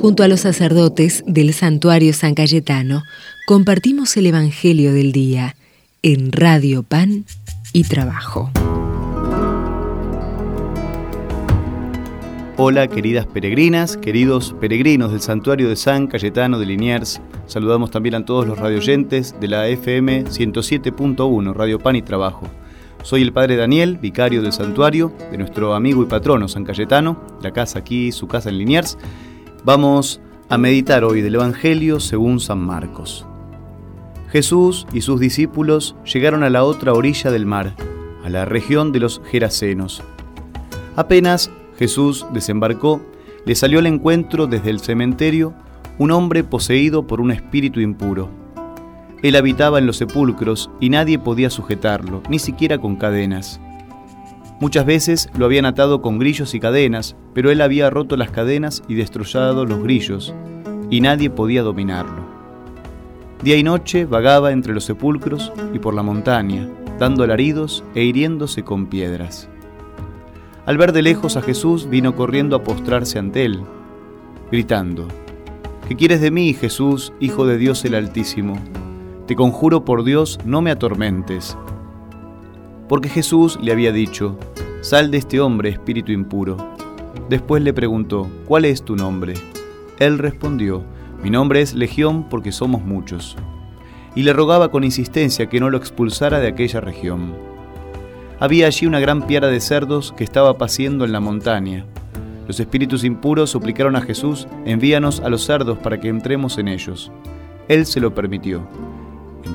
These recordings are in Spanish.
Junto a los sacerdotes del santuario San Cayetano, compartimos el Evangelio del Día en Radio Pan y Trabajo. Hola queridas peregrinas, queridos peregrinos del santuario de San Cayetano de Liniers. Saludamos también a todos los radioyentes de la FM 107.1, Radio Pan y Trabajo. Soy el padre Daniel, vicario del santuario, de nuestro amigo y patrono San Cayetano, la casa aquí, su casa en Liniers. Vamos a meditar hoy del Evangelio según San Marcos. Jesús y sus discípulos llegaron a la otra orilla del mar, a la región de los Gerasenos. Apenas Jesús desembarcó, le salió al encuentro desde el cementerio un hombre poseído por un espíritu impuro. Él habitaba en los sepulcros y nadie podía sujetarlo, ni siquiera con cadenas. Muchas veces lo habían atado con grillos y cadenas, pero él había roto las cadenas y destrozado los grillos, y nadie podía dominarlo. Día y noche vagaba entre los sepulcros y por la montaña, dando alaridos e hiriéndose con piedras. Al ver de lejos a Jesús, vino corriendo a postrarse ante él, gritando, ¿Qué quieres de mí, Jesús, Hijo de Dios el Altísimo? Te conjuro por Dios, no me atormentes. Porque Jesús le había dicho, Sal de este hombre, espíritu impuro. Después le preguntó, ¿cuál es tu nombre? Él respondió, Mi nombre es Legión porque somos muchos. Y le rogaba con insistencia que no lo expulsara de aquella región. Había allí una gran piara de cerdos que estaba paciendo en la montaña. Los espíritus impuros suplicaron a Jesús, envíanos a los cerdos para que entremos en ellos. Él se lo permitió.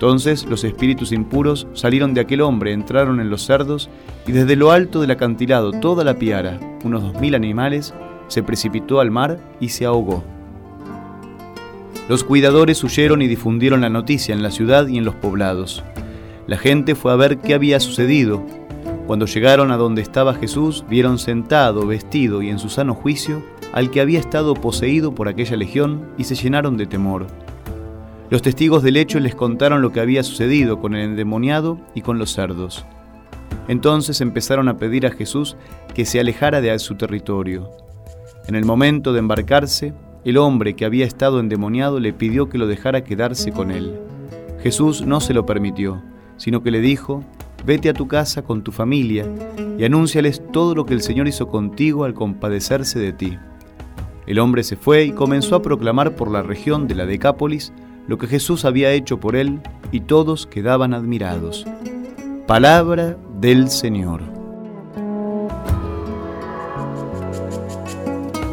Entonces los espíritus impuros salieron de aquel hombre, entraron en los cerdos, y desde lo alto del acantilado toda la piara, unos dos mil animales, se precipitó al mar y se ahogó. Los cuidadores huyeron y difundieron la noticia en la ciudad y en los poblados. La gente fue a ver qué había sucedido cuando llegaron a donde estaba Jesús, vieron sentado, vestido y en su sano juicio al que había estado poseído por aquella legión y se llenaron de temor. Los testigos del hecho les contaron lo que había sucedido con el endemoniado y con los cerdos. Entonces empezaron a pedir a Jesús que se alejara de su territorio. En el momento de embarcarse, el hombre que había estado endemoniado le pidió que lo dejara quedarse con él. Jesús no se lo permitió, sino que le dijo, Vete a tu casa con tu familia y anúnciales todo lo que el Señor hizo contigo al compadecerse de ti. El hombre se fue y comenzó a proclamar por la región de la Decápolis lo que Jesús había hecho por él y todos quedaban admirados. Palabra del Señor.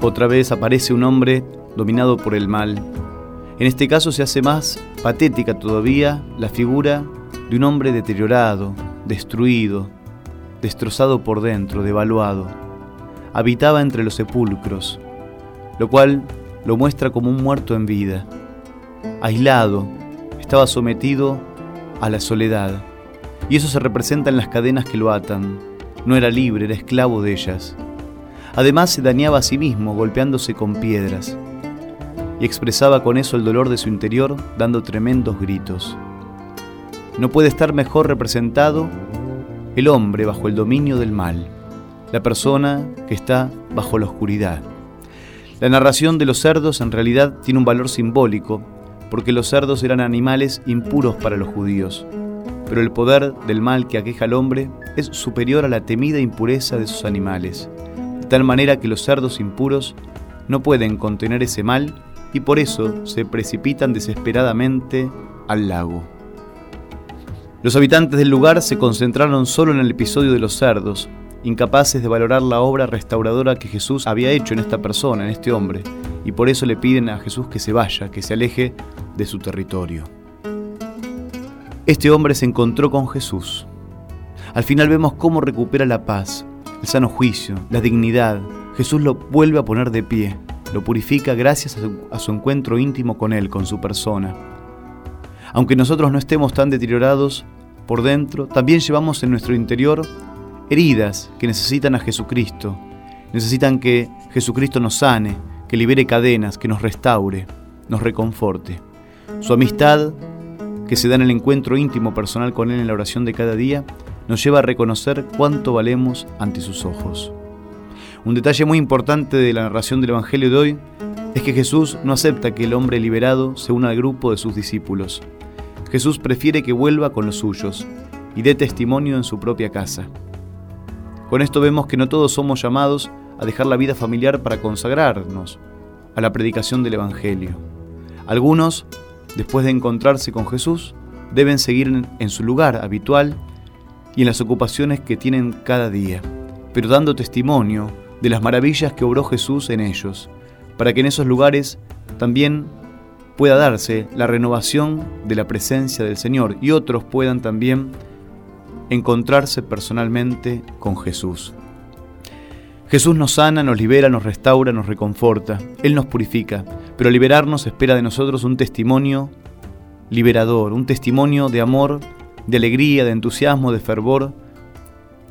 Otra vez aparece un hombre dominado por el mal. En este caso se hace más patética todavía la figura de un hombre deteriorado, destruido, destrozado por dentro, devaluado. Habitaba entre los sepulcros, lo cual lo muestra como un muerto en vida. Aislado, estaba sometido a la soledad, y eso se representa en las cadenas que lo atan. No era libre, era esclavo de ellas. Además se dañaba a sí mismo golpeándose con piedras, y expresaba con eso el dolor de su interior dando tremendos gritos. No puede estar mejor representado el hombre bajo el dominio del mal, la persona que está bajo la oscuridad. La narración de los cerdos en realidad tiene un valor simbólico, porque los cerdos eran animales impuros para los judíos, pero el poder del mal que aqueja al hombre es superior a la temida impureza de sus animales, de tal manera que los cerdos impuros no pueden contener ese mal y por eso se precipitan desesperadamente al lago. Los habitantes del lugar se concentraron solo en el episodio de los cerdos, incapaces de valorar la obra restauradora que Jesús había hecho en esta persona, en este hombre, y por eso le piden a Jesús que se vaya, que se aleje de su territorio. Este hombre se encontró con Jesús. Al final vemos cómo recupera la paz, el sano juicio, la dignidad. Jesús lo vuelve a poner de pie, lo purifica gracias a su, encuentro íntimo con Él, con su persona. Aunque nosotros no estemos tan deteriorados por dentro, también llevamos en nuestro interior heridas que necesitan a Jesucristo, necesitan que Jesucristo nos sane, que libere cadenas, que nos restaure, nos reconforte. Su amistad, que se da en el encuentro íntimo personal con Él en la oración de cada día, nos lleva a reconocer cuánto valemos ante sus ojos. Un detalle muy importante de la narración del Evangelio de hoy es que Jesús no acepta que el hombre liberado se una al grupo de sus discípulos. Jesús prefiere que vuelva con los suyos y dé testimonio en su propia casa. Con esto vemos que no todos somos llamados a dejar la vida familiar para consagrarnos a la predicación del Evangelio. Algunos, después de encontrarse con Jesús, deben seguir en su lugar habitual y en las ocupaciones que tienen cada día, pero dando testimonio de las maravillas que obró Jesús en ellos, para que en esos lugares también pueda darse la renovación de la presencia del Señor y otros puedan también encontrarse personalmente con Jesús. Jesús nos sana, nos libera, nos restaura, nos reconforta, Él nos purifica, pero liberarnos espera de nosotros un testimonio liberador, un testimonio de amor, de alegría, de entusiasmo, de fervor,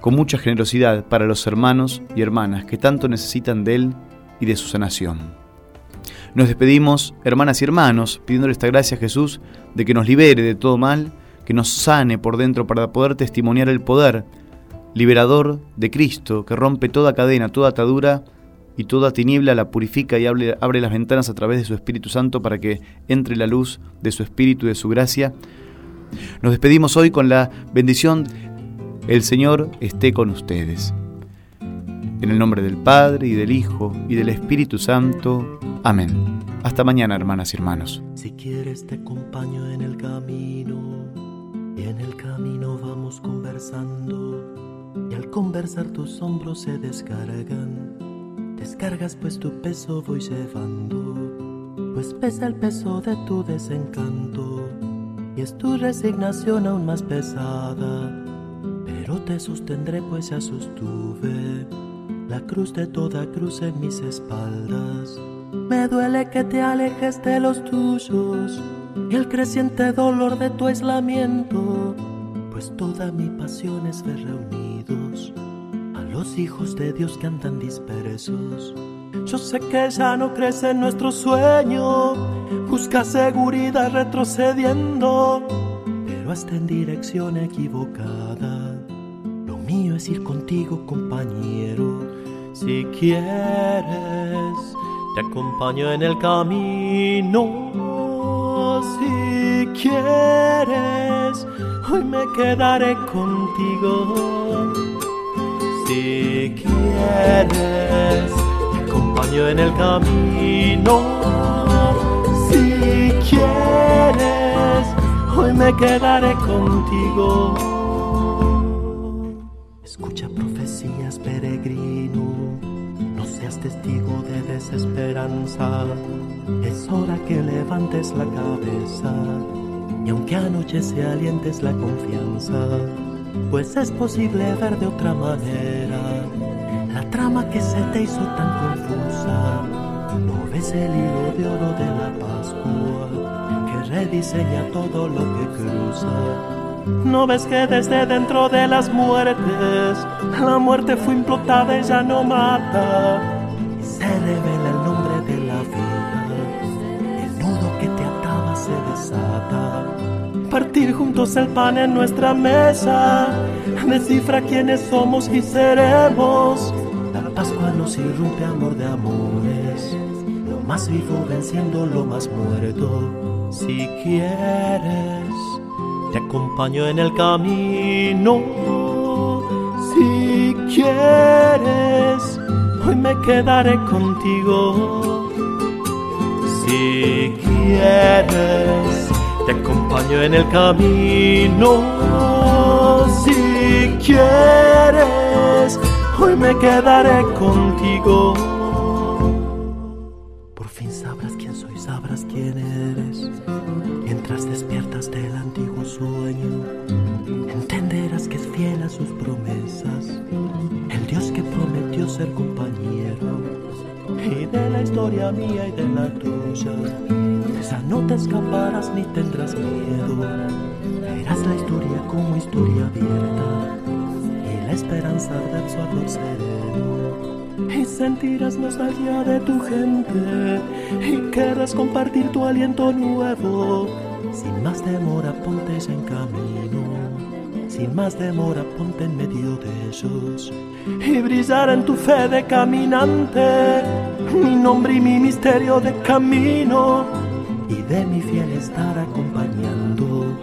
con mucha generosidad para los hermanos y hermanas que tanto necesitan de Él y de su sanación. Nos despedimos, hermanas y hermanos, pidiéndole esta gracia a Jesús de que nos libere de todo mal, que nos sane por dentro para poder testimoniar el poder liberador de Cristo, que rompe toda cadena, toda atadura y toda tiniebla, la purifica y abre, las ventanas a través de su Espíritu Santo para que entre la luz de su Espíritu y de su gracia. Nos despedimos hoy con la bendición, el Señor esté con ustedes. En el nombre del Padre y del Hijo y del Espíritu Santo. Amén. Hasta mañana, hermanas y hermanos. Si quieres te acompaño en el camino y en el camino vamos conversando y al conversar tus hombros se descargan. Descargas pues tu peso voy llevando, pues pesa el peso de tu desencanto y es tu resignación aún más pesada. Pero te sostendré pues ya sostuve la cruz de toda cruz en mis espaldas. Me duele que te alejes de los tuyos y el creciente dolor de tu aislamiento pues toda mi pasión es ver reunidos a los hijos de Dios que andan dispersos. Yo sé que ya no crece nuestro sueño, busca seguridad retrocediendo, pero hasta en dirección equivocada. Lo mío es ir contigo, compañero. Si quieres, te acompaño en el camino. Si quieres, hoy me quedaré contigo. Si quieres, te acompaño en el camino. Si quieres, hoy me quedaré contigo. Escucha profecías, peregrino, no seas testigo de desesperanza. Es hora que levantes la cabeza y aunque anoche se alientes la confianza, pues es posible ver de otra manera la trama que se te hizo tan confusa. No ves el hilo de oro de la Pascua que rediseña todo lo que cruza. No ves que desde dentro de las muertes la muerte fue implotada y ya no mata. Revela el nombre de la vida, el nudo que te ataba se desata partir juntos el pan en nuestra mesa, descifra quiénes somos y seremos. La Pascua nos irrumpe amor de amores, lo más vivo venciendo lo más muerto. Si quieres, te acompaño en el camino. Si quieres, hoy me quedaré contigo. Si quieres, te acompaño en el camino. Si quieres, hoy me quedaré contigo. Historia mía y de la tuya esa no te escaparás ni tendrás miedo. Verás la historia como historia abierta y la esperanza de absorber sereno. Y sentirás nostalgia de tu gente y querrás compartir tu aliento nuevo. Sin más demora, ponte en camino. Sin más demora, ponte en medio de ellos y brillar en tu fe de caminante mi nombre y mi misterio de camino y de mi fiel estar acompañando.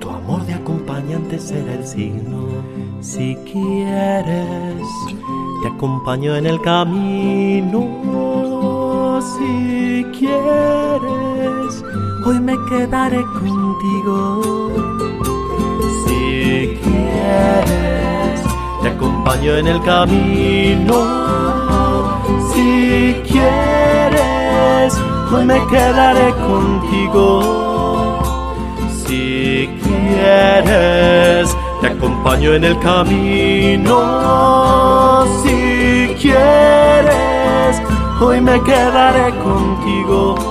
Tu amor de acompañante será el signo. Si quieres, te acompaño en el camino. Si quieres, hoy me quedaré contigo. Si quieres, te acompaño en el camino. Si quieres, hoy me quedaré contigo. Si quieres, te acompaño en el camino. Si quieres, hoy me quedaré contigo.